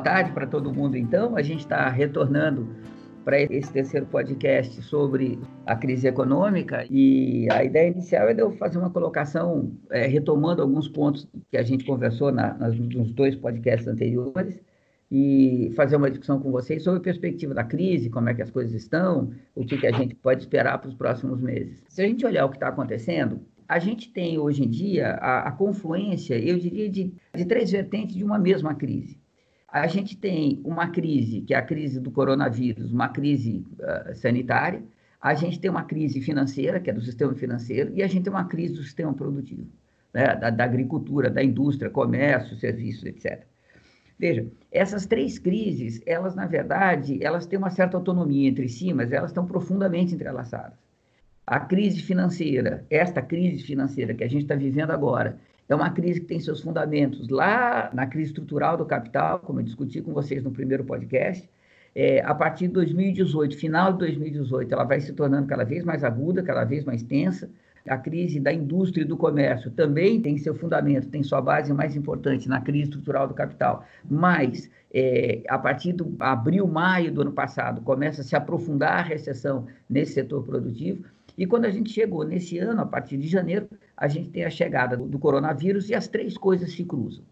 Boa tarde para todo mundo, então. A gente está retornando para esse terceiro podcast sobre a crise econômica e a ideia inicial é de eu fazer uma colocação é, retomando alguns pontos que a gente conversou na, nas, nos dois podcasts anteriores e fazer uma discussão com vocês sobre a perspectiva da crise, como é que as coisas estão, o que, que a gente pode esperar para os próximos meses. Se a gente olhar o que está acontecendo, a gente tem hoje em dia a, a confluência, eu diria, de, de três vertentes de uma mesma crise a gente tem uma crise, que é a crise do coronavírus, uma crise uh, sanitária, a gente tem uma crise financeira, que é do sistema financeiro, e a gente tem uma crise do sistema produtivo, né? da, da agricultura, da indústria, comércio, serviços, etc. Veja, essas três crises, elas, na verdade, elas têm uma certa autonomia entre si, mas elas estão profundamente entrelaçadas. A crise financeira, esta crise financeira que a gente está vivendo agora, é uma crise que tem seus fundamentos lá na crise estrutural do capital, como eu discuti com vocês no primeiro podcast. É, a partir de 2018, final de 2018, ela vai se tornando cada vez mais aguda, cada vez mais tensa. A crise da indústria e do comércio também tem seu fundamento, tem sua base mais importante na crise estrutural do capital. Mas, é, a partir do abril, maio do ano passado, começa a se aprofundar a recessão nesse setor produtivo. E quando a gente chegou nesse ano, a partir de janeiro, a gente tem a chegada do coronavírus e as três coisas se cruzam.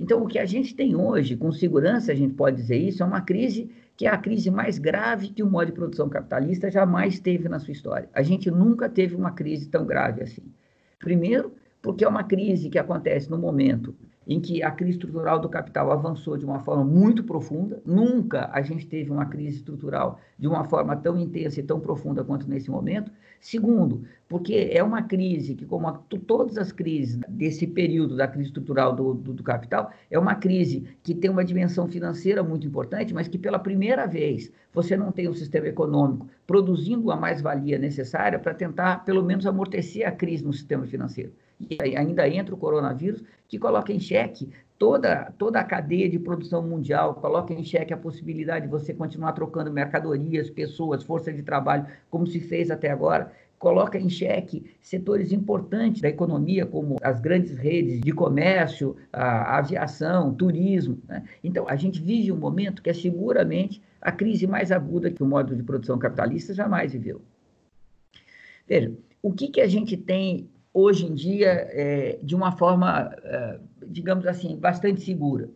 Então, o que a gente tem hoje, com segurança a gente pode dizer isso, é uma crise que é a crise mais grave que o modo de produção capitalista jamais teve na sua história. A gente nunca teve uma crise tão grave assim. Primeiro, porque é uma crise que acontece no momento em que a crise estrutural do capital avançou de uma forma muito profunda. Nunca a gente teve uma crise estrutural de uma forma tão intensa e tão profunda quanto nesse momento. Segundo, porque é uma crise que, como a, todas as crises desse período da crise estrutural do, do, do, capital, é uma crise que tem uma dimensão financeira muito importante, mas que pela primeira vez você não tem um sistema econômico produzindo a mais-valia necessária para tentar, pelo menos, amortecer a crise no sistema financeiro. E ainda entra o coronavírus, que coloca em xeque toda, toda a cadeia de produção mundial, coloca em xeque a possibilidade de você continuar trocando mercadorias, pessoas, força de trabalho, como se fez até agora, coloca em xeque setores importantes da economia, como as grandes redes de comércio, a, aviação, turismo. Né? Então, a gente vive um momento que é seguramente a crise mais aguda que o modo de produção capitalista jamais viveu. Veja, o que, que a gente tem hoje em dia é, de uma forma, é, digamos assim, bastante segura.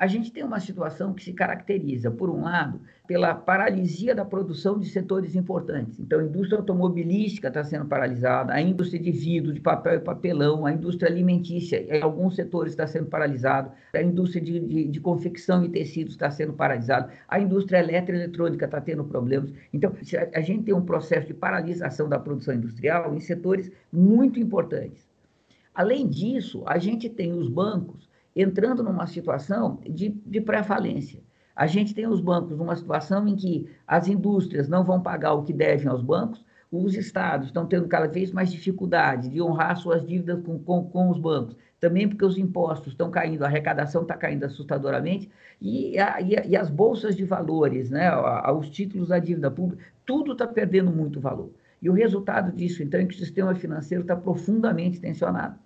A gente tem uma situação que se caracteriza, por um lado, pela paralisia da produção de setores importantes. Então, a indústria automobilística está sendo paralisada, a indústria de vidro, de papel e papelão, a indústria alimentícia, em alguns setores está sendo paralisado, a indústria de, de, de confecção e tecidos está sendo paralisada, a indústria eletroeletrônica está tendo problemas. Então, a gente tem um processo de paralisação da produção industrial em setores muito importantes. Além disso, a gente tem os bancos entrando numa situação de, de pré-falência. A gente tem os bancos numa situação em que as indústrias não vão pagar o que devem aos bancos, os estados estão tendo cada vez mais dificuldade de honrar suas dívidas com, com, com os bancos, também porque os impostos estão caindo, a arrecadação está caindo assustadoramente, e, a, e, a, e, as bolsas de valores, né, os títulos da dívida pública, tudo está perdendo muito valor. E o resultado disso, então, é que o sistema financeiro está profundamente tensionado.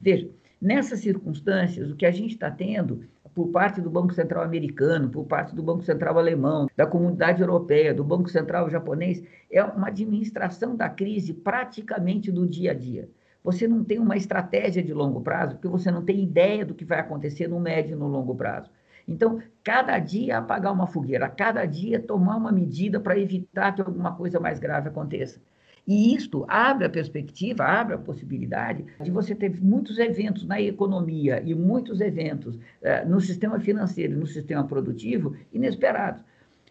Veja, nessas circunstâncias, o que a gente está tendo por parte do Banco Central americano, por parte do Banco Central alemão, da comunidade europeia, do Banco Central japonês, é uma administração da crise praticamente do dia a dia. Você não tem uma estratégia de longo prazo, porque você não tem ideia do que vai acontecer no médio e no longo prazo. Então, cada dia apagar uma fogueira, cada dia tomar uma medida para evitar que alguma coisa mais grave aconteça. E isto abre a perspectiva, abre a possibilidade de você ter muitos eventos na economia e muitos eventos eh, no sistema financeiro no sistema produtivo inesperados.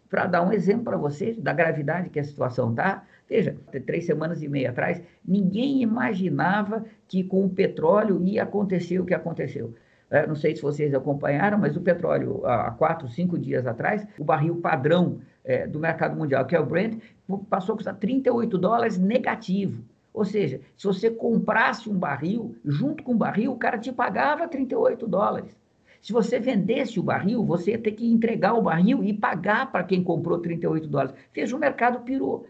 Para dar um exemplo para vocês da gravidade que a situação está, veja, três semanas e meia atrás, ninguém imaginava que com o petróleo ia acontecer o que aconteceu. É, não sei se vocês acompanharam, mas o petróleo, há quatro, cinco dias atrás, o barril padrão é, do mercado mundial, que é o Brent, passou a custar 38 dólares negativo. Ou seja, se você comprasse um barril, junto com o barril, o cara te pagava 38 dólares. Se você vendesse o barril, você ia ter que entregar o barril e pagar para quem comprou 38 dólares. Fez o mercado pirou.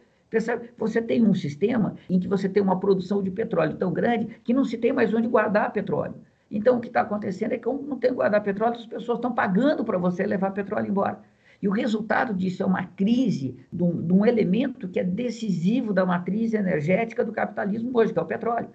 Você tem um sistema em que você tem uma produção de petróleo tão grande que não se tem mais onde guardar petróleo. Então, o que está acontecendo é que, como não tem guardar petróleo, as pessoas estão pagando para você levar petróleo embora. E o resultado disso é uma crise de um, de um, elemento que é decisivo da matriz energética do capitalismo hoje, que é o petróleo.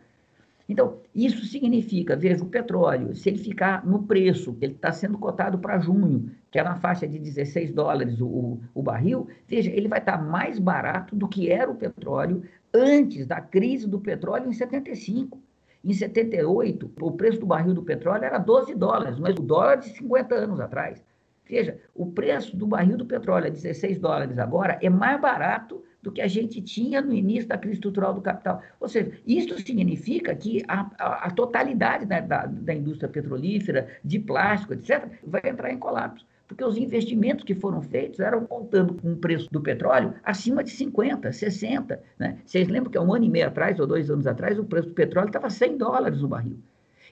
Então, isso significa, veja, o petróleo, se ele ficar no preço, ele está sendo cotado para junho, que é na faixa de 16 dólares o, o, barril, veja, ele vai estar tá mais barato do que era o petróleo antes da crise do petróleo em 75. Em 78, o preço do barril do petróleo era 12 dólares, mas o dólar de 50 anos atrás. Veja, o preço do barril do petróleo a 16 dólares agora é mais barato do que a gente tinha no início da crise estrutural do capital. Ou seja, isso significa que a, a, a totalidade né, da, da indústria petrolífera, de plástico, etc., vai entrar em colapso porque os investimentos que foram feitos eram contando com o preço do petróleo acima de 50, 60. Né? Vocês lembram que há um ano e meio atrás, ou dois anos atrás, o preço do petróleo estava 100 dólares o barril.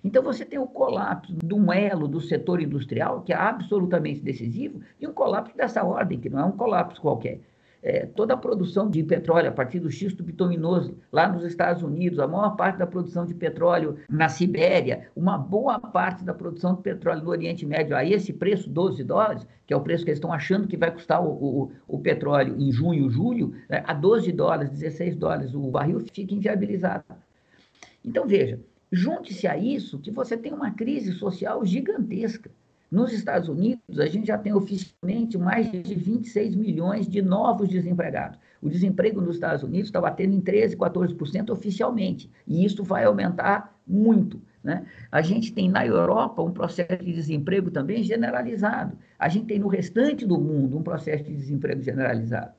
Então, você tem o colapso de um elo do setor industrial, que é absolutamente decisivo, e um colapso dessa ordem, que não é um colapso qualquer é, toda a produção de petróleo a partir do xisto bituminoso lá nos Estados Unidos, a maior parte da produção de petróleo na Sibéria, uma boa parte da produção de petróleo no Oriente Médio a esse preço, 12 dólares, que é o preço que eles estão achando que vai custar o, o, o petróleo em junho, julho, né, a 12 dólares, 16 dólares o barril, fica inviabilizado. Então, veja, junte-se a isso que você tem uma crise social gigantesca. Nos Estados Unidos, a gente já tem oficialmente mais de 26 milhões de novos desempregados. O desemprego nos Estados Unidos está batendo em 13%, 14% oficialmente, e isso vai aumentar muito. Né? A gente tem na Europa um processo de desemprego também generalizado. A gente tem no restante do mundo um processo de desemprego generalizado.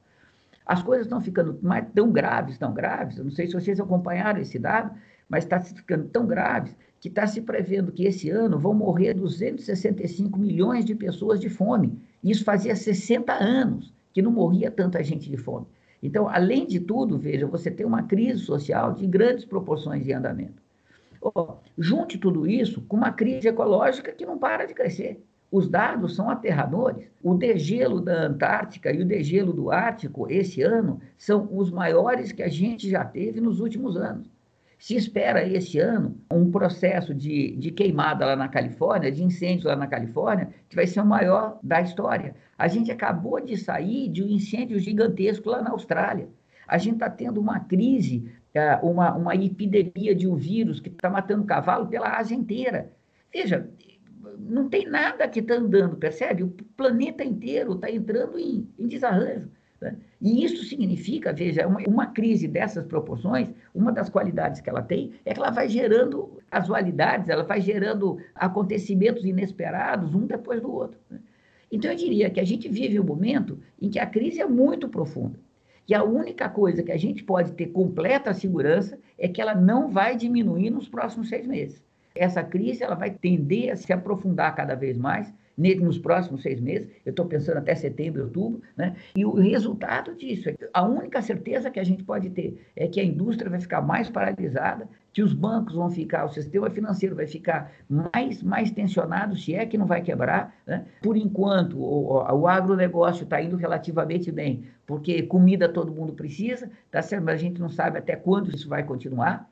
As coisas estão ficando mais, tão graves, tão graves. Eu não sei se vocês acompanharam esse dado, mas está ficando tão graves que está se prevendo que esse ano vão morrer 265 milhões de pessoas de fome. Isso fazia 60 anos que não morria tanta gente de fome. Então, além de tudo, veja, você tem uma crise social de grandes proporções de andamento. Oh, junte tudo isso com uma crise ecológica que não para de crescer. Os dados são aterradores. O degelo da Antártica e o degelo do Ártico, esse ano, são os maiores que a gente já teve nos últimos anos. Se espera esse ano um processo de, de queimada lá na Califórnia, de incêndio lá na Califórnia, que vai ser o maior da história. A gente acabou de sair de um incêndio gigantesco lá na Austrália. A gente está tendo uma crise, é, uma, uma epidemia de um vírus que está matando cavalo pela Ásia inteira. Veja, não tem nada que está andando, percebe? O planeta inteiro está entrando em, em desarranjo. Né? E isso significa, veja, uma, crise dessas proporções, uma das qualidades que ela tem é que ela vai gerando casualidades, ela vai gerando acontecimentos inesperados, um depois do outro. Né? Então, eu diria que a gente vive um momento em que a crise é muito profunda. E a única coisa que a gente pode ter completa segurança é que ela não vai diminuir nos próximos seis meses. Essa crise ela vai tender a se aprofundar cada vez mais, nos próximos seis meses, eu estou pensando até setembro, outubro, né? e o resultado disso, é a única certeza que a gente pode ter é que a indústria vai ficar mais paralisada, que os bancos vão ficar, o sistema financeiro vai ficar mais, mais tensionado, se é que não vai quebrar. Né? Por enquanto, o, o agronegócio está indo relativamente bem, porque comida todo mundo precisa, tá certo? mas a gente não sabe até quando isso vai continuar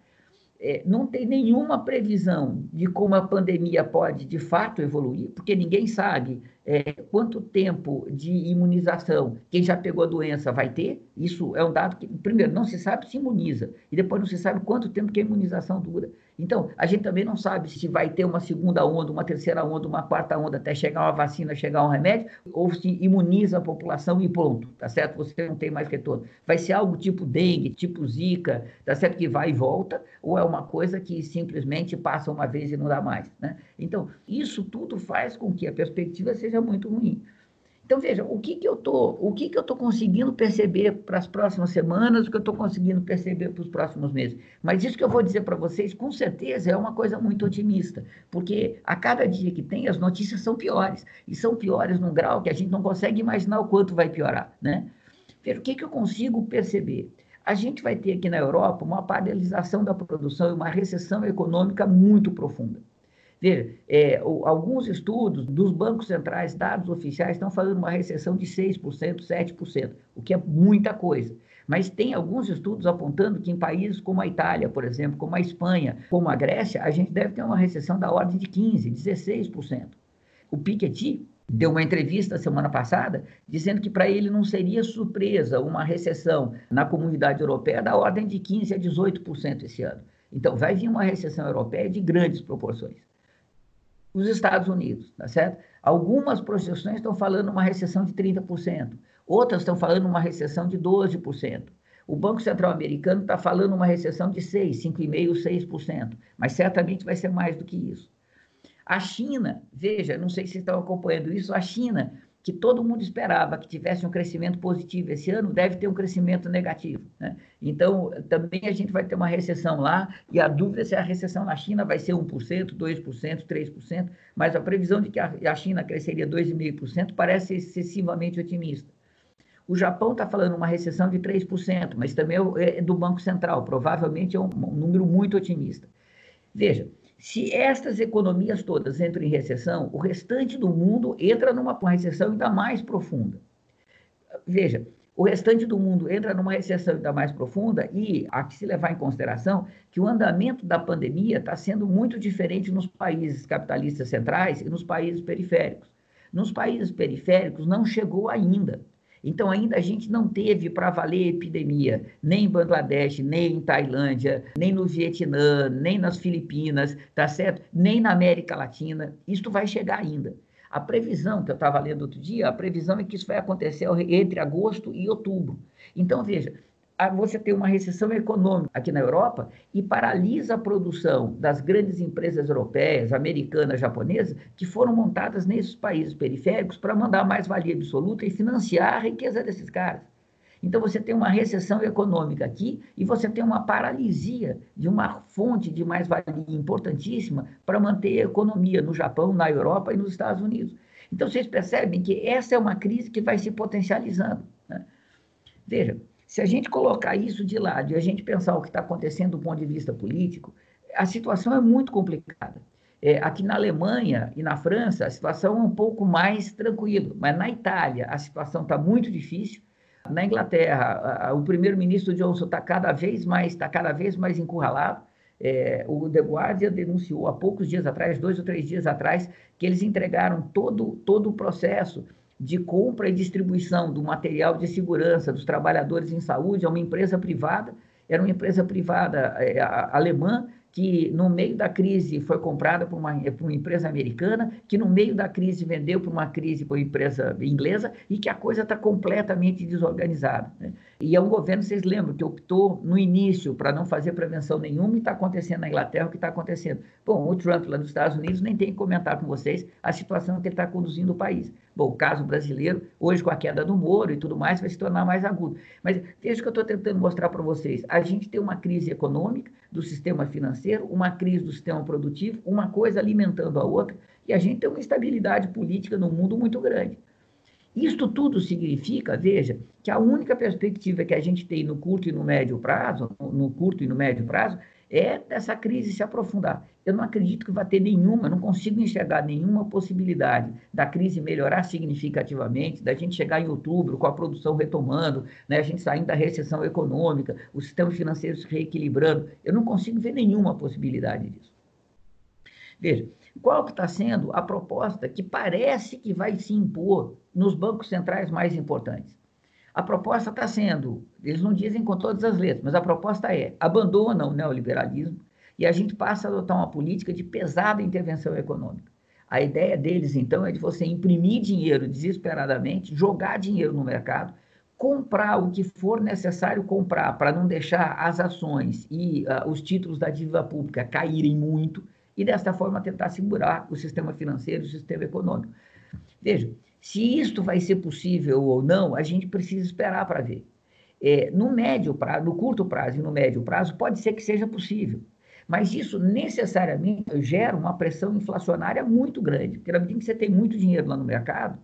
é, não tem nenhuma previsão de como a pandemia pode de fato evoluir, porque ninguém sabe é, quanto tempo de imunização quem já pegou a doença vai ter. Isso é um dado que, primeiro, não se sabe se imuniza, e depois não se sabe quanto tempo que a imunização dura. Então, a gente também não sabe se vai ter uma segunda onda, uma terceira onda, uma quarta onda, até chegar uma vacina, chegar um remédio, ou se imuniza a população e pronto, tá certo? Você não tem mais retorno. Vai ser algo tipo dengue, tipo zika, tá certo? Que vai e volta, ou é uma coisa que simplesmente passa uma vez e não dá mais, né? Então, isso tudo faz com que a perspectiva seja muito ruim. Então, veja, o que, que eu tô, o que, que eu estou conseguindo perceber para as próximas semanas, o que eu estou conseguindo perceber para os próximos meses. Mas isso que eu vou dizer para vocês, com certeza, é uma coisa muito otimista, porque a cada dia que tem, as notícias são piores, e são piores num grau que a gente não consegue imaginar o quanto vai piorar, né? Veja, o que, que eu consigo perceber? A gente vai ter aqui na Europa uma paralisação da produção e uma recessão econômica muito profunda. Veja, é, alguns estudos dos bancos centrais, dados oficiais, estão falando uma recessão de 6%, 7%, o que é muita coisa. Mas tem alguns estudos apontando que em países como a Itália, por exemplo, como a Espanha, como a Grécia, a gente deve ter uma recessão da ordem de 15%, 16%. O Piketty deu uma entrevista semana passada dizendo que para ele não seria surpresa uma recessão na comunidade europeia da ordem de 15% a 18% esse ano. Então, vai vir uma recessão europeia de grandes proporções os Estados Unidos, tá certo? Algumas projeções estão falando uma recessão de 30%, outras estão falando uma recessão de 12%. O Banco Central Americano está falando uma recessão de 6, 5,5%, 6%, mas certamente vai ser mais do que isso. A China, veja, não sei se estão acompanhando isso, a China que todo mundo esperava que tivesse um crescimento positivo esse ano, deve ter um crescimento negativo. Né? Então, também a gente vai ter uma recessão lá, e a dúvida é se a recessão na China vai ser 1%, 2%, 3%, mas a previsão de que a China cresceria 2,5% parece excessivamente otimista. O Japão está falando uma recessão de 3%, mas também é do Banco Central, provavelmente é um número muito otimista. Veja, se estas economias todas entram em recessão, o restante do mundo entra numa recessão ainda mais profunda. Veja, o restante do mundo entra numa recessão ainda mais profunda e há que se levar em consideração que o andamento da pandemia está sendo muito diferente nos países capitalistas centrais e nos países periféricos. Nos países periféricos não chegou ainda. Então, ainda a gente não teve para valer epidemia, nem em Bangladesh, nem em Tailândia, nem no Vietnã, nem nas Filipinas, tá certo? Nem na América Latina. Isso vai chegar ainda. A previsão que eu estava lendo outro dia, a previsão é que isso vai acontecer entre agosto e outubro. Então, veja, você tem uma recessão econômica aqui na Europa e paralisa a produção das grandes empresas europeias, americanas, japonesas, que foram montadas nesses países periféricos para mandar mais valia absoluta e financiar a riqueza desses caras. Então você tem uma recessão econômica aqui e você tem uma paralisia de uma fonte de mais-valia importantíssima para manter a economia no Japão, na Europa e nos Estados Unidos. Então vocês percebem que essa é uma crise que vai se potencializando. Né? Veja, se a gente colocar isso de lado e a gente pensar o que está acontecendo do ponto de vista político, a situação é muito complicada. É, aqui na Alemanha e na França, a situação é um pouco mais tranquila, mas na Itália a situação está muito difícil. Na Inglaterra, a, a, o primeiro-ministro Johnson está cada vez mais está cada vez mais encurralado. É, o The Guardian denunciou há poucos dias atrás, dois ou três dias atrás, que eles entregaram todo, todo o processo de compra e distribuição do material de segurança dos trabalhadores em saúde a uma empresa privada, era uma empresa privada é, alemã que no meio da crise foi comprada por uma, por uma empresa americana, que no meio da crise vendeu para uma crise por uma empresa inglesa e que a coisa está completamente desorganizada. Né? E é um governo, vocês lembram, que optou no início para não fazer prevenção nenhuma e está acontecendo na Inglaterra o que está acontecendo. Bom, o Trump lá nos Estados Unidos nem tem que comentar com vocês a situação que ele está conduzindo o país. Bom, o caso brasileiro, hoje com a queda do Moro e tudo mais, vai se tornar mais agudo. Mas veja o que eu estou tentando mostrar para vocês. A gente tem uma crise econômica do sistema financeiro, uma crise do sistema produtivo, uma coisa alimentando a outra, e a gente tem uma instabilidade política no mundo muito grande. Isto tudo significa, veja, que a única perspectiva que a gente tem no curto e no médio prazo, no curto e no médio prazo, é dessa crise se aprofundar. Eu não acredito que vai ter nenhuma, não consigo enxergar nenhuma possibilidade da crise melhorar significativamente, da gente chegar em outubro com a produção retomando, né, a gente saindo da recessão econômica, o sistema financeiro se reequilibrando. Eu não consigo ver nenhuma possibilidade disso. Veja, qual que está sendo a proposta que parece que vai se impor nos bancos centrais mais importantes? A proposta está sendo, eles não dizem com todas as letras, mas a proposta é abandona o neoliberalismo e a gente passa a adotar uma política de pesada intervenção econômica. A ideia deles, então, é de você imprimir dinheiro desesperadamente, jogar dinheiro no mercado, comprar o que for necessário comprar para não deixar as ações e uh, os títulos da dívida pública caírem muito e, desta forma, tentar segurar o sistema financeiro e o sistema econômico. Veja, se isto vai ser possível ou não, a gente precisa esperar para ver. É, no médio prazo, no curto prazo e no médio prazo, pode ser que seja possível. Mas isso necessariamente gera uma pressão inflacionária muito grande, porque na medida que você tem muito dinheiro lá no mercado,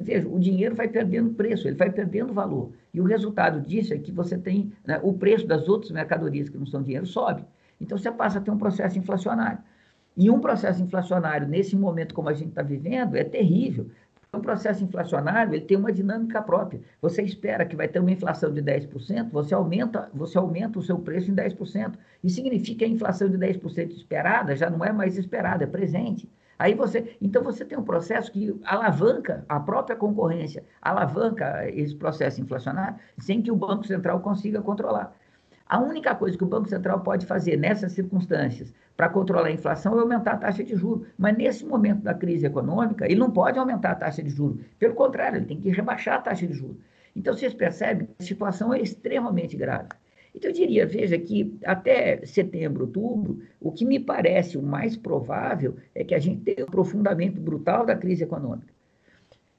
veja, o dinheiro vai perdendo preço, ele vai perdendo valor. E o resultado disso é que você tem né, o preço das outras mercadorias que não são dinheiro sobe. Então você passa a ter um processo inflacionário. E um processo inflacionário, nesse momento como a gente está vivendo, é terrível. O processo inflacionário ele tem uma dinâmica própria. Você espera que vai ter uma inflação de 10%, você aumenta, você aumenta o seu preço em 10%. Isso significa que a inflação de 10% esperada já não é mais esperada, é presente. Aí você, então você tem um processo que alavanca a própria concorrência, alavanca esse processo inflacionário, sem que o Banco Central consiga controlar. A única coisa que o Banco Central pode fazer nessas circunstâncias para controlar a inflação é aumentar a taxa de juros. Mas nesse momento da crise econômica, ele não pode aumentar a taxa de juros. Pelo contrário, ele tem que rebaixar a taxa de juros. Então, vocês percebem que a situação é extremamente grave. Então, eu diria, veja que até setembro, outubro, o que me parece o mais provável é que a gente tenha um aprofundamento brutal da crise econômica.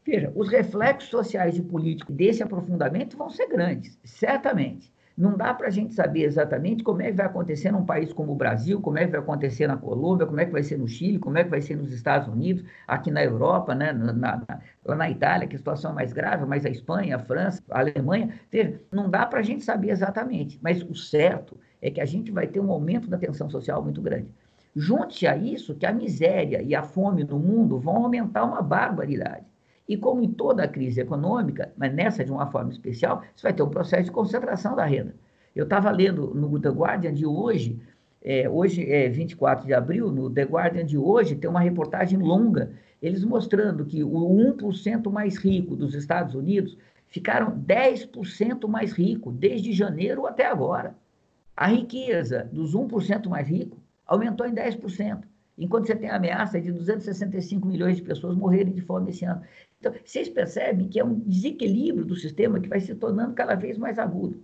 Veja, os reflexos sociais e políticos desse aprofundamento vão ser grandes, certamente. Não dá para a gente saber exatamente como é que vai acontecer num país como o Brasil, como é que vai acontecer na Colômbia, como é que vai ser no Chile, como é que vai ser nos Estados Unidos, aqui na Europa, né, na, na, lá na Itália, que a situação é mais grave, mas a Espanha, a França, a Alemanha. Veja, não dá para a gente saber exatamente, mas o certo é que a gente vai ter um aumento da tensão social muito grande. Junte a isso que a miséria e a fome no mundo vão aumentar uma barbaridade. E como em toda crise econômica, mas nessa de uma forma especial, você vai ter um processo de concentração da renda. Eu estava lendo no The Guardian de hoje, é, hoje é 24 de abril, no The Guardian de hoje tem uma reportagem longa, eles mostrando que o 1% mais rico dos Estados Unidos ficaram 10% mais rico desde janeiro até agora. A riqueza dos 1% mais ricos aumentou em 10% enquanto você tem a ameaça de 265 milhões de pessoas morrerem de fome esse ano. Então, vocês percebem que é um desequilíbrio do sistema que vai se tornando cada vez mais agudo.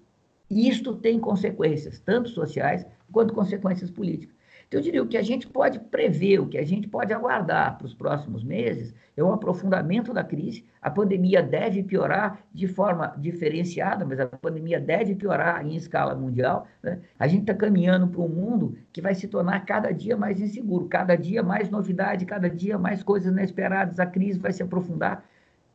E isto tem consequências, tanto sociais quanto consequências políticas. Então, eu diria o que a gente pode prever, o que a gente pode aguardar para os próximos meses é o aprofundamento da crise. A pandemia deve piorar de forma diferenciada, mas a pandemia deve piorar em escala mundial. Né? A gente está caminhando para um mundo que vai se tornar cada dia mais inseguro, cada dia mais novidade, cada dia mais coisas inesperadas. A crise vai se aprofundar.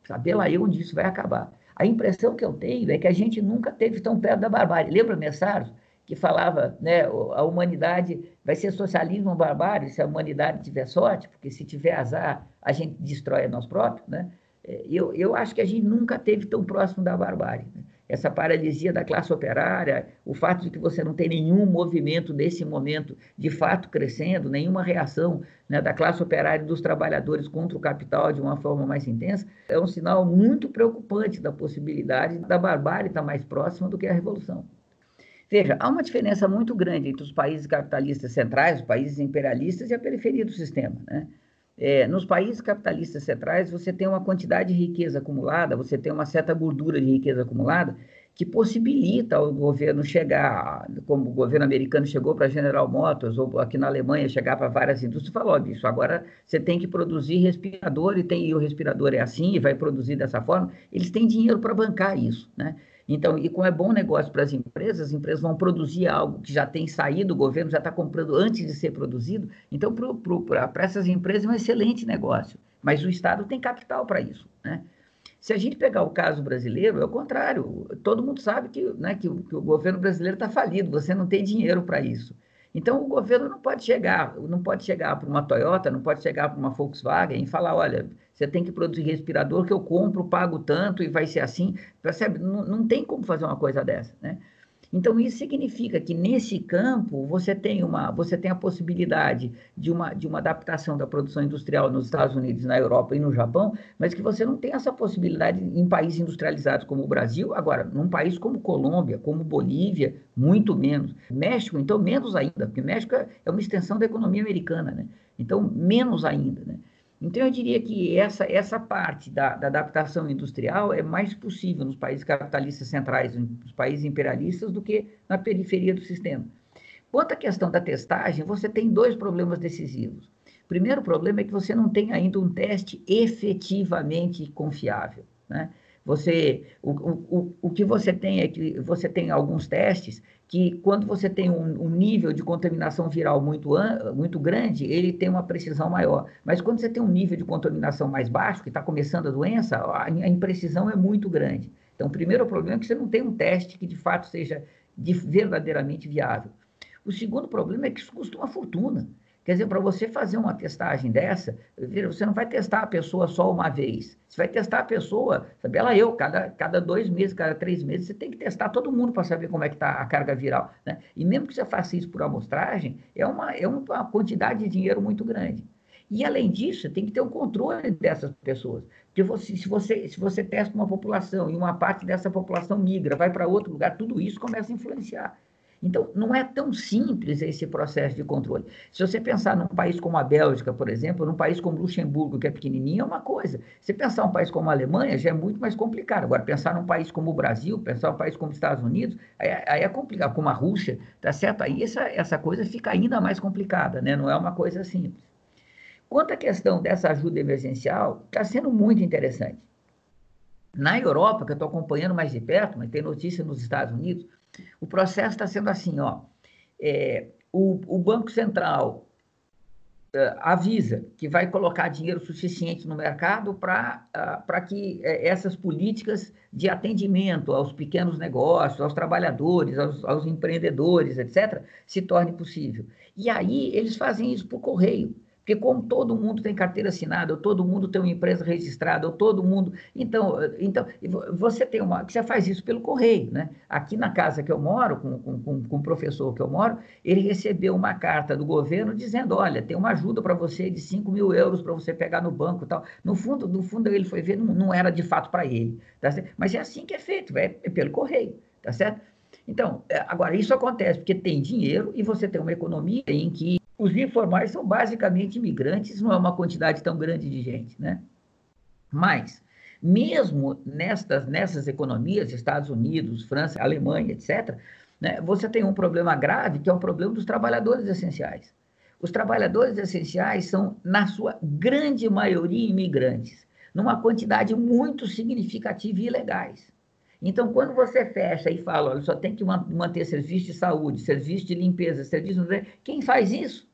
Saber lá eu onde isso vai acabar. A impressão que eu tenho é que a gente nunca teve tão perto da barbárie. Lembra, Messaros? Que falava, né, a humanidade vai ser socialismo ou barbárie se a humanidade tiver sorte, porque se tiver azar, a gente destrói a nós próprios, né? É, eu, eu acho que a gente nunca teve tão próximo da barbárie. Né? Essa paralisia da classe operária, o fato de que você não tem nenhum movimento nesse momento de fato crescendo, nenhuma reação né, da classe operária e dos trabalhadores contra o capital de uma forma mais intensa, é um sinal muito preocupante da possibilidade da barbárie estar mais próxima do que a revolução. Veja, há uma diferença muito grande entre os países capitalistas centrais, os países imperialistas e a periferia do sistema. Né? É, nos países capitalistas centrais, você tem uma quantidade de riqueza acumulada, você tem uma certa gordura de riqueza acumulada, que possibilita o governo chegar, como o governo americano chegou para General Motors, ou aqui na Alemanha chegar para várias indústrias, falou, bicho, agora você tem que produzir respirador, e, tem, e o respirador é assim, e vai produzir dessa forma. Eles têm dinheiro para bancar isso, né? Então, e como é bom negócio para as empresas, as empresas vão produzir algo que já tem saído, o governo já está comprando antes de ser produzido. Então, para essas empresas é um excelente negócio. Mas o Estado tem capital para isso. Né? Se a gente pegar o caso brasileiro, é o contrário. Todo mundo sabe que, né, que, que o governo brasileiro está falido, você não tem dinheiro para isso. Então, o governo não pode chegar, não pode chegar para uma Toyota, não pode chegar para uma Volkswagen e falar, olha, você tem que produzir respirador que eu compro, pago tanto e vai ser assim. Percebe? Não, não tem como fazer uma coisa dessa, né? Então, isso significa que nesse campo você tem, uma, você tem a possibilidade de uma, de uma adaptação da produção industrial nos Estados Unidos, na Europa e no Japão, mas que você não tem essa possibilidade em países industrializados como o Brasil. Agora, num país como Colômbia, como Bolívia, muito menos. México, então, menos ainda, porque México é uma extensão da economia americana, né? Então, menos ainda, né? Então, eu diria que essa, essa parte da, da, adaptação industrial é mais possível nos países capitalistas centrais, nos países imperialistas, do que na periferia do sistema. Quanto à questão da testagem, você tem dois problemas decisivos. O primeiro problema é que você não tem ainda um teste efetivamente confiável. Né? Você, o, o, o que você tem é que você tem alguns testes que quando você tem um, um, nível de contaminação viral muito, muito grande, ele tem uma precisão maior. Mas quando você tem um nível de contaminação mais baixo, que está começando a doença, a, a, imprecisão é muito grande. Então, o primeiro problema é que você não tem um teste que de fato seja de, verdadeiramente viável. O segundo problema é que isso custa uma fortuna. Quer dizer, para você fazer uma testagem dessa, você não vai testar a pessoa só uma vez. Você vai testar a pessoa, sabe, ela eu, cada, cada dois meses, cada três meses, você tem que testar todo mundo para saber como é que está a carga viral. Né? E mesmo que você faça isso por amostragem, é uma, é uma quantidade de dinheiro muito grande. E, além disso, tem que ter um controle dessas pessoas. Porque você, se, você, se você testa uma população e uma parte dessa população migra, vai para outro lugar, tudo isso começa a influenciar. Então, não é tão simples esse processo de controle. Se você pensar num país como a Bélgica, por exemplo, num país como Luxemburgo, que é pequenininho, é uma coisa. Se pensar um país como a Alemanha, já é muito mais complicado. Agora, pensar num país como o Brasil, pensar num país como os Estados Unidos, aí, aí é complicado. Como a Rússia, tá certo? Aí essa, essa coisa fica ainda mais complicada, né? Não é uma coisa simples. Quanto à questão dessa ajuda emergencial, está sendo muito interessante. Na Europa, que eu estou acompanhando mais de perto, mas tem notícia nos Estados Unidos, o processo está sendo assim, ó, é, o, o, Banco Central é, avisa que vai colocar dinheiro suficiente no mercado para uh, que é, essas políticas de atendimento aos pequenos negócios, aos trabalhadores, aos, aos empreendedores, etc., se torne possível. E aí eles fazem isso por correio. Porque como todo mundo tem carteira assinada, ou todo mundo tem uma empresa registrada, ou todo mundo... Então, então você tem uma... Você faz isso pelo correio, né? Aqui na casa que eu moro, com, com, com o professor que eu moro, ele recebeu uma carta do governo dizendo, olha, tem uma ajuda para você de 5 mil euros para você pegar no banco e tal. No fundo, no fundo ele foi ver, não, não era de fato para ele, tá certo? Mas é assim que é feito, é, é pelo correio, tá certo? Então, é, agora, isso acontece porque tem dinheiro e você tem uma economia em que os informais são basicamente imigrantes, não é uma quantidade tão grande de gente, né? Mas, mesmo nestas, nessas economias, Estados Unidos, França, Alemanha, etc., né, você tem um problema grave, que é o problema dos trabalhadores essenciais. Os trabalhadores essenciais são, na sua grande maioria, imigrantes, numa quantidade muito significativa e ilegais. Então, quando você fecha e fala, olha, só tem que manter serviço de saúde, serviço de limpeza, serviço... Quem faz isso?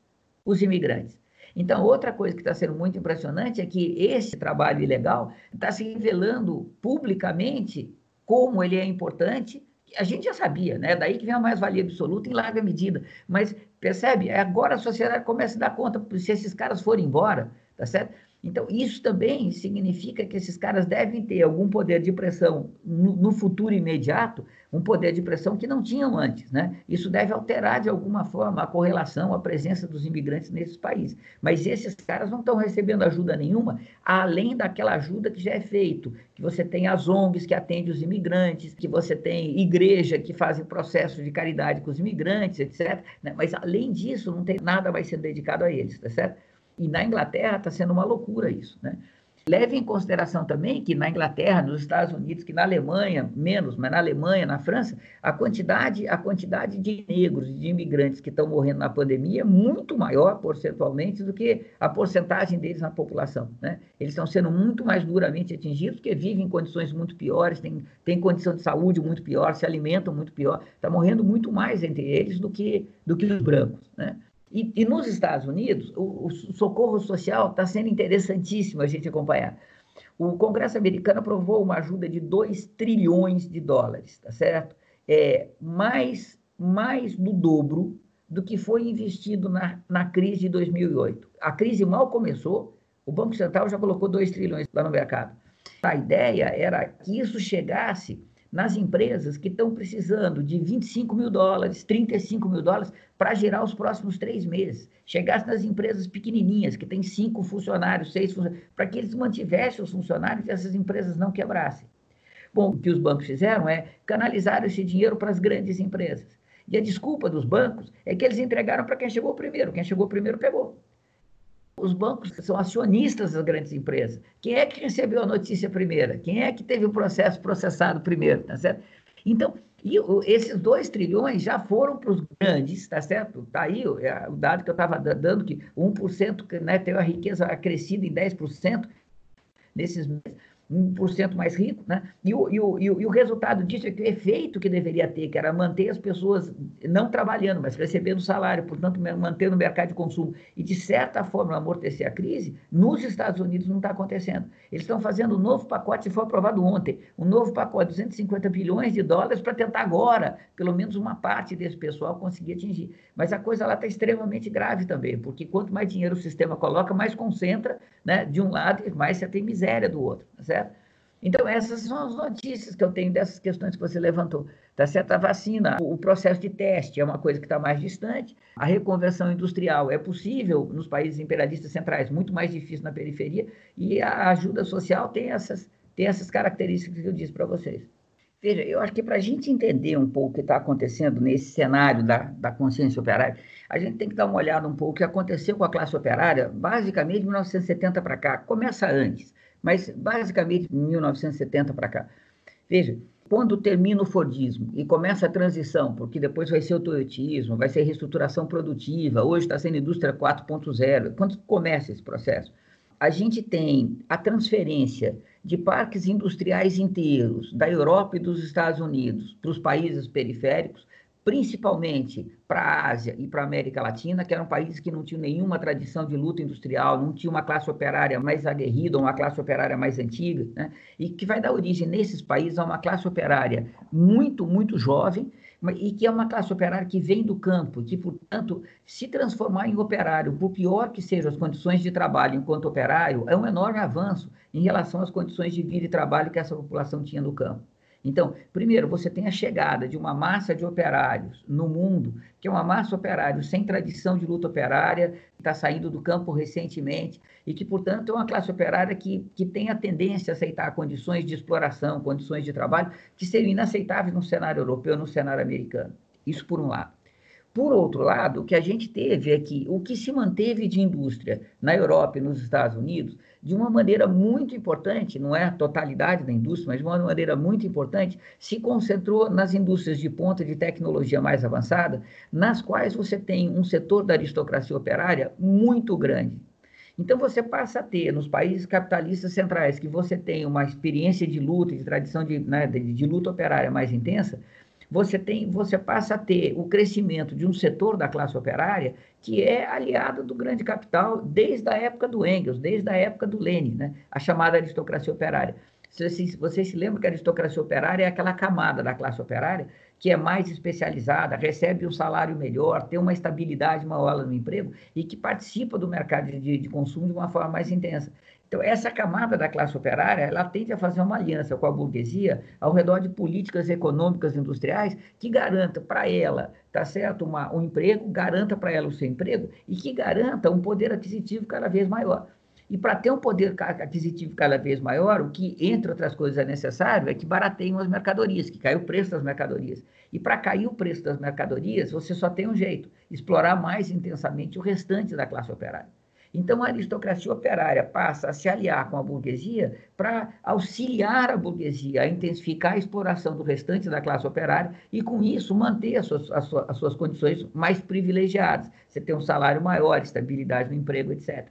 Os imigrantes. Então, outra coisa que está sendo muito impressionante é que esse trabalho ilegal está se revelando publicamente como ele é importante. A gente já sabia, né? Daí que vem a mais-valia absoluta em larga medida. Mas, percebe? Agora a sociedade começa a dar conta, se esses caras forem embora, tá certo? Então, isso também significa que esses caras devem ter algum poder de pressão no, no, futuro imediato, um poder de pressão que não tinham antes. Né? Isso deve alterar, de alguma forma, a correlação, a presença dos imigrantes nesses países. Mas esses caras não estão recebendo ajuda nenhuma, além daquela ajuda que já é feito, que você tem as ONGs que atendem os imigrantes, que você tem igreja que fazem processos de caridade com os imigrantes, etc. Né? Mas, além disso, não tem nada mais sendo dedicado a eles, tá certo? E na Inglaterra está sendo uma loucura isso, né? Leve em consideração também que na Inglaterra, nos Estados Unidos, que na Alemanha, menos, mas na Alemanha, na França, a quantidade, a quantidade de negros, de imigrantes que estão morrendo na pandemia é muito maior, percentualmente, do que a porcentagem deles na população. Né? Eles estão sendo muito mais duramente atingidos, porque vivem em condições muito piores, têm, têm condição de saúde muito pior, se alimentam muito pior. Está morrendo muito mais entre eles do que, do que os brancos. Né? E, e nos Estados Unidos, o, o socorro social está sendo interessantíssimo a gente acompanhar. O Congresso americano aprovou uma ajuda de 2 trilhões de dólares, tá certo? É, mais, mais do dobro do que foi investido na, na crise de 2008. A crise mal começou, o Banco Central já colocou 2 trilhões lá no mercado. A ideia era que isso chegasse nas empresas que estão precisando de 25 mil dólares, 35 mil dólares para gerar os próximos três meses. Chegasse nas empresas pequenininhas, que têm cinco funcionários, seis funcionários, para que eles mantivessem os funcionários e essas empresas não quebrassem. Bom, o que os bancos fizeram é canalizar esse dinheiro para as grandes empresas. E a desculpa dos bancos é que eles entregaram para quem chegou primeiro. Quem chegou primeiro pegou. Os bancos são acionistas das grandes empresas. Quem é que recebeu a notícia primeira? Quem é que teve o processo processado primeiro? Tá certo? Então, e esses dois trilhões já foram para os grandes, tá certo? Está aí o, é, o, dado que eu estava dando, que 1% né, teve a riqueza acrescida em 10% nesses meses. 1% mais rico, né? E o, e, o, e, o, o resultado disso é que o efeito que deveria ter, que era manter as pessoas não trabalhando, mas recebendo salário, portanto, manter no mercado de consumo e, de certa forma, amortecer a crise, nos Estados Unidos não está acontecendo. Eles estão fazendo um novo pacote, se foi aprovado ontem, um novo pacote, 250 bilhões de dólares, para tentar agora, pelo menos uma parte desse pessoal conseguir atingir. Mas a coisa lá está extremamente grave também, porque quanto mais dinheiro o sistema coloca, mais concentra né, de um lado e mais você tem miséria do outro, tá certo? Então, essas são as notícias que eu tenho dessas questões que você levantou. Tá certo? A vacina, o processo de teste é uma coisa que está mais distante. A reconversão industrial é possível nos países imperialistas centrais, muito mais difícil na periferia. E a ajuda social tem essas, tem essas características que eu disse para vocês. Veja, eu acho que para a gente entender um pouco o que está acontecendo nesse cenário da, da consciência operária, a gente tem que dar uma olhada um pouco o que aconteceu com a classe operária, basicamente de 1970 para cá. Começa antes, mas basicamente de 1970 para cá. Veja, quando termina o Fordismo e começa a transição, porque depois vai ser o Toyotismo, vai ser reestruturação produtiva, hoje está sendo indústria 4.0, quando começa esse processo? A gente tem a transferência de parques industriais inteiros da Europa e dos Estados Unidos para os países periféricos, principalmente para a Ásia e para a América Latina, que eram países que não tinham nenhuma tradição de luta industrial, não tinha uma classe operária mais aguerrida, uma classe operária mais antiga, né? e que vai dar origem nesses países a uma classe operária muito, muito jovem, e que é uma classe operária que vem do campo, que, portanto, se transformar em operário, por pior que sejam as condições de trabalho enquanto operário, é um enorme avanço em relação às condições de vida e trabalho que essa população tinha no campo. Então, primeiro, você tem a chegada de uma massa de operários no mundo, que é uma massa operária sem tradição de luta operária, que está saindo do campo recentemente, e que, portanto, é uma classe operária que, que tem a tendência a aceitar condições de exploração, condições de trabalho, que seriam inaceitáveis no cenário europeu, no cenário americano. Isso por um lado. Por outro lado, o que a gente teve é que o que se manteve de indústria na Europa e nos Estados Unidos de uma maneira muito importante, não é a totalidade da indústria, mas de uma maneira muito importante, se concentrou nas indústrias de ponta de tecnologia mais avançada, nas quais você tem um setor da aristocracia operária muito grande. Então você passa a ter, nos países capitalistas centrais, que você tem uma experiência de luta, de tradição de, né, de, de luta operária mais intensa, você tem, você passa a ter o crescimento de um setor da classe operária que é aliado do grande capital desde a época do Engels, desde a época do Lenin, né? a chamada aristocracia operária. Vocês, vocês se lembram que a aristocracia operária é aquela camada da classe operária que é mais especializada, recebe um salário melhor, tem uma estabilidade maior no emprego e que participa do mercado de, de consumo de uma forma mais intensa. Então, essa camada da classe operária, ela tende a fazer uma aliança com a burguesia ao redor de políticas econômicas industriais que garanta para ela, tá certo, uma, um emprego, garanta para ela o seu emprego e que garanta um poder aquisitivo cada vez maior. E para ter um poder aquisitivo cada vez maior, o que, entre outras coisas, é necessário é que barateiem as mercadorias, que caia o preço das mercadorias. E para cair o preço das mercadorias, você só tem um jeito: explorar mais intensamente o restante da classe operária. Então, a aristocracia operária passa a se aliar com a burguesia para auxiliar a burguesia a intensificar a exploração do restante da classe operária e, com isso, manter as suas, as suas, as suas condições mais privilegiadas. Você tem um salário maior, estabilidade no emprego, etc.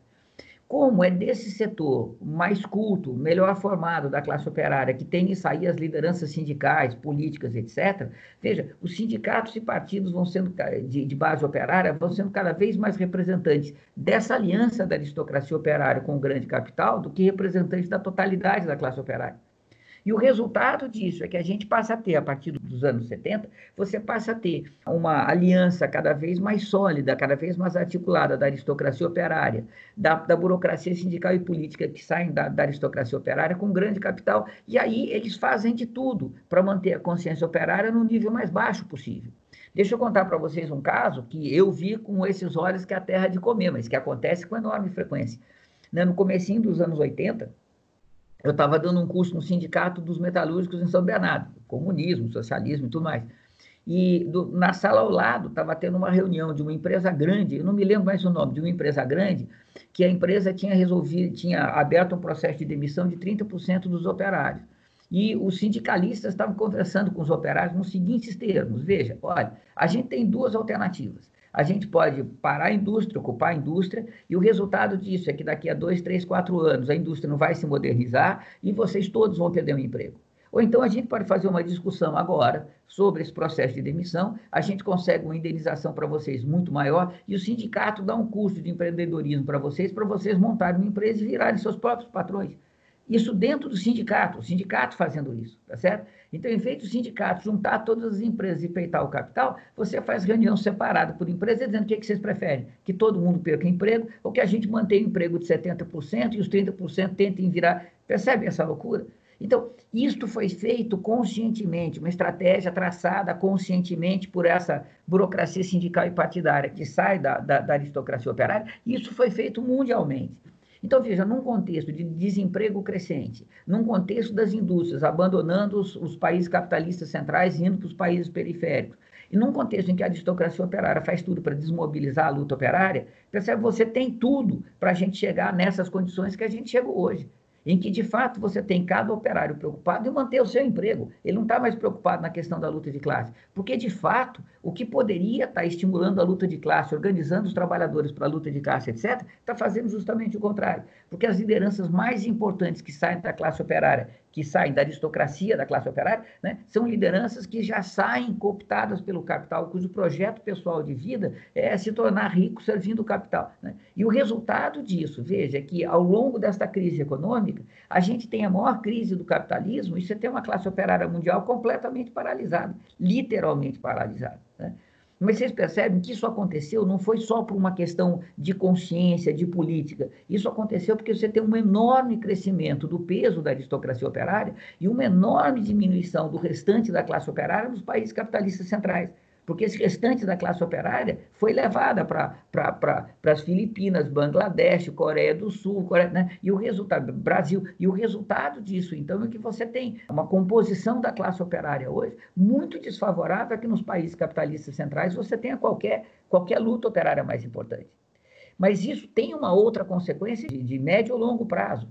Como é desse setor mais culto, melhor formado da classe operária, que tem isso aí as lideranças sindicais, políticas, etc., veja, os sindicatos e partidos vão sendo, de, de base operária vão sendo cada vez mais representantes dessa aliança da aristocracia operária com o grande capital do que representantes da totalidade da classe operária. E o resultado disso é que a gente passa a ter, a partir dos anos 70, você passa a ter uma aliança cada vez mais sólida, cada vez mais articulada da aristocracia operária, da, da burocracia sindical e política que saem da, da aristocracia operária com grande capital. E aí eles fazem de tudo para manter a consciência operária no nível mais baixo possível. Deixa eu contar para vocês um caso que eu vi com esses olhos que é a terra de comer, mas que acontece com enorme frequência. No comecinho dos anos 80, eu estava dando um curso no Sindicato dos Metalúrgicos em São Bernardo, comunismo, socialismo e tudo mais. E do, na sala ao lado estava tendo uma reunião de uma empresa grande, eu não me lembro mais o nome, de uma empresa grande, que a empresa tinha resolvido, tinha aberto um processo de demissão de 30% dos operários. E os sindicalistas estavam conversando com os operários nos seguintes termos: veja, olha, a gente tem duas alternativas. A gente pode parar a indústria, ocupar a indústria, e o resultado disso é que daqui a dois, três, quatro anos a indústria não vai se modernizar e vocês todos vão perder o emprego. Ou então a gente pode fazer uma discussão agora sobre esse processo de demissão, a gente consegue uma indenização para vocês muito maior e o sindicato dá um custo de empreendedorismo para vocês, para vocês montarem uma empresa e virarem seus próprios patrões. Isso dentro do sindicato, o sindicato fazendo isso, tá certo? Então, em vez do sindicato juntar todas as empresas e peitar o capital, você faz reunião separada por empresa, dizendo o que, é que vocês preferem, que todo mundo perca emprego ou que a gente mantenha o emprego de 70% e os 30% tentem virar. Percebe essa loucura? Então, isto foi feito conscientemente, uma estratégia traçada conscientemente por essa burocracia sindical e partidária que sai da, da, da aristocracia operária, isso foi feito mundialmente. Então, veja, num contexto de desemprego crescente, num contexto das indústrias abandonando os, os países capitalistas centrais e indo para os países periféricos, e num contexto em que a aristocracia operária faz tudo para desmobilizar a luta operária, percebe, você tem tudo para a gente chegar nessas condições que a gente chegou hoje em que de fato você tem cada operário preocupado em manter o seu emprego. Ele não está mais preocupado na questão da luta de classe, porque de fato o que poderia estar tá estimulando a luta de classe, organizando os trabalhadores para a luta de classe, etc., está fazendo justamente o contrário, porque as lideranças mais importantes que saem da classe operária que saem da aristocracia da classe operária, né, são lideranças que já saem cooptadas pelo capital, cujo projeto pessoal de vida é se tornar rico servindo o capital. Né? E o resultado disso, veja, é que ao longo desta crise econômica, a gente tem a maior crise do capitalismo e você tem uma classe operária mundial completamente paralisada, literalmente paralisada. Né? Mas vocês percebem que isso aconteceu não foi só por uma questão de consciência, de política. Isso aconteceu porque você tem um enorme crescimento do peso da aristocracia operária e uma enorme diminuição do restante da classe operária nos países capitalistas centrais porque esse restante da classe operária foi levada para pra, as Filipinas, Bangladesh, Coreia do Sul, Coreia, né? e o resultado, Brasil, e o resultado disso, então, é que você tem uma composição da classe operária hoje muito desfavorável a que nos países capitalistas centrais você tenha qualquer, qualquer luta operária mais importante. Mas isso tem uma outra consequência de, de médio ou longo prazo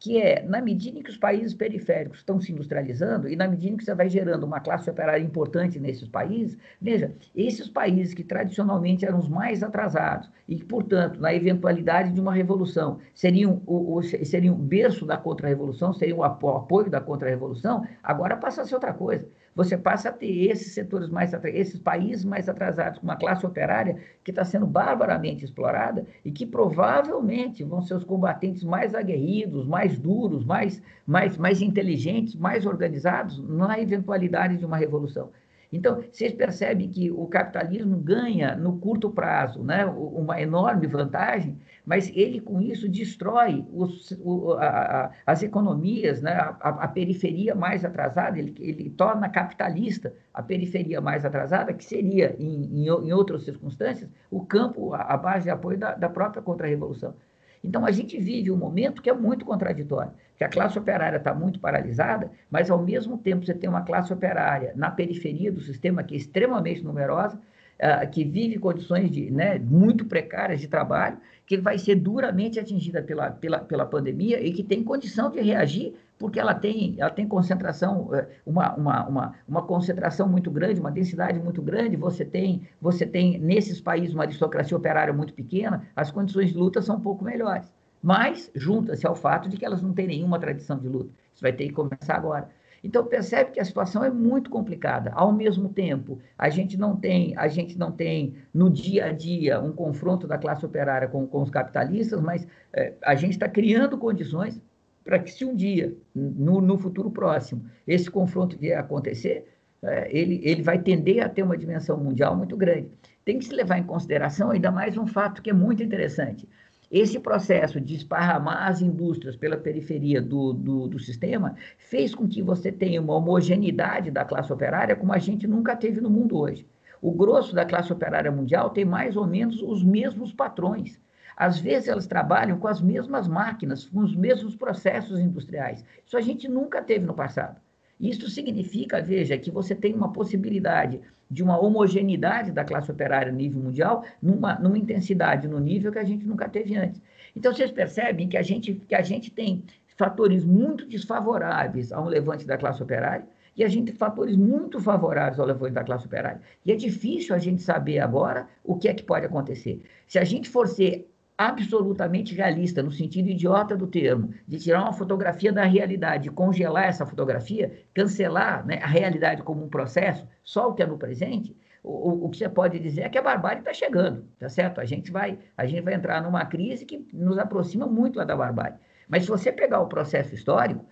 que é, na medida em que os países periféricos estão se industrializando e na medida em que você vai gerando uma classe operária importante nesses países, veja, esses países que tradicionalmente eram os mais atrasados e que, portanto, na eventualidade de uma revolução, seriam o, o seriam berço da contra-revolução, seriam o apoio da contra-revolução, agora passa a ser outra coisa você passa a ter esses setores mais esses países mais atrasados com uma classe operária que está sendo barbaramente explorada e que provavelmente vão ser os combatentes mais aguerridos, mais duros, mais, mais, mais inteligentes, mais organizados na eventualidade de uma revolução. Então, vocês percebem que o capitalismo ganha no curto prazo né, uma enorme vantagem, mas ele com isso destrói os, o, a, as economias, né, a, a, periferia mais atrasada, ele, ele, torna capitalista a periferia mais atrasada, que seria, em, em, em outras circunstâncias, o campo, a, a base de apoio da, da própria contra-revolução. Então, a gente vive um momento que é muito contraditório, que a classe operária está muito paralisada, mas, ao mesmo tempo, você tem uma classe operária na periferia do sistema, que é extremamente numerosa, uh, que vive condições de, né, muito precárias de trabalho, que vai ser duramente atingida pela, pela, pela pandemia e que tem condição de reagir porque ela tem, ela tem concentração, é, uma, uma, uma, uma concentração muito grande, uma densidade muito grande, você tem, você tem nesses países uma aristocracia operária muito pequena, as condições de luta são um pouco melhores. Mas junta-se ao fato de que elas não têm nenhuma tradição de luta. Isso vai ter que começar agora. Então percebe que a situação é muito complicada. Ao mesmo tempo, a gente não tem, a gente não tem no dia a dia um confronto da classe operária com, com os capitalistas, mas é, a gente está criando condições para que se um dia, no, no, futuro próximo, esse confronto vier a acontecer, é, ele, ele vai tender a ter uma dimensão mundial muito grande. Tem que se levar em consideração ainda mais um fato que é muito interessante. Esse processo de esparramar as indústrias pela periferia do, do, do, sistema fez com que você tenha uma homogeneidade da classe operária como a gente nunca teve no mundo hoje. O grosso da classe operária mundial tem mais ou menos os mesmos patrões. Às vezes elas trabalham com as mesmas máquinas, com os mesmos processos industriais. Isso a gente nunca teve no passado. Isso significa, veja, que você tem uma possibilidade de uma homogeneidade da classe operária a nível mundial, numa, numa intensidade, no nível que a gente nunca teve antes. Então, vocês percebem que a gente, que a gente tem fatores muito desfavoráveis a um levante da classe operária E a gente tem fatores muito favoráveis ao levantamento da classe operária. E é difícil a gente saber agora o que é que pode acontecer. Se a gente for ser absolutamente realista, no sentido idiota do termo, de tirar uma fotografia da realidade, congelar essa fotografia, cancelar né, a realidade como um processo, só o que é no presente, o, o que você pode dizer é que a barbárie está chegando, tá certo? A gente, vai, a gente vai entrar numa crise que nos aproxima muito da barbárie. Mas se você pegar o processo histórico,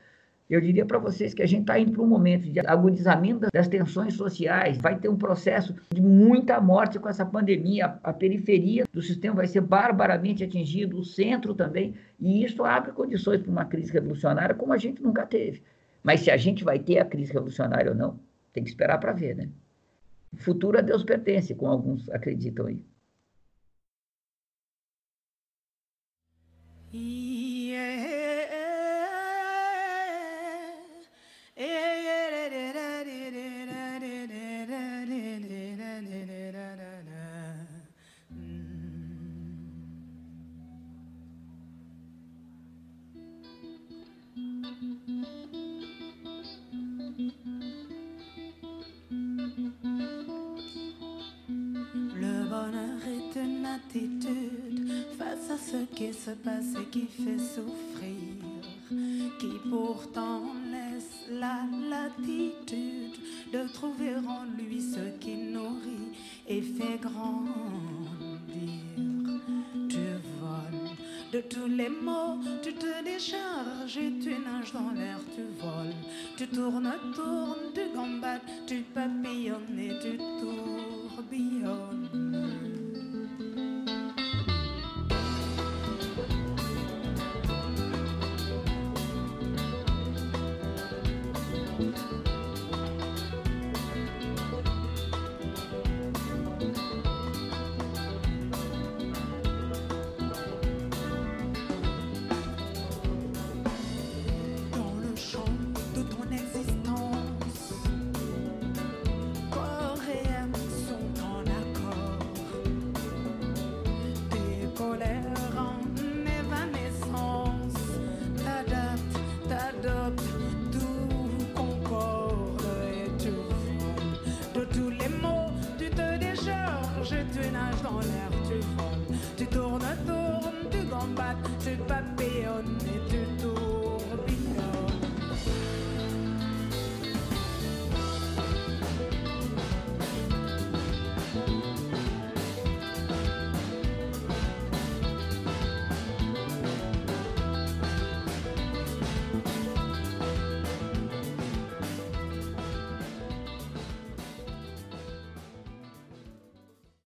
eu diria para vocês que a gente está indo para um momento de agudizamento das tensões sociais, vai ter um processo de muita morte com essa pandemia, a, periferia do sistema vai ser barbaramente atingido, o centro também, e isso abre condições para uma crise revolucionária como a gente nunca teve. Mas se a gente vai ter a crise revolucionária ou não, tem que esperar para ver, né? O futuro a Deus pertence, como alguns acreditam aí. ce se passe qui fait souffrir,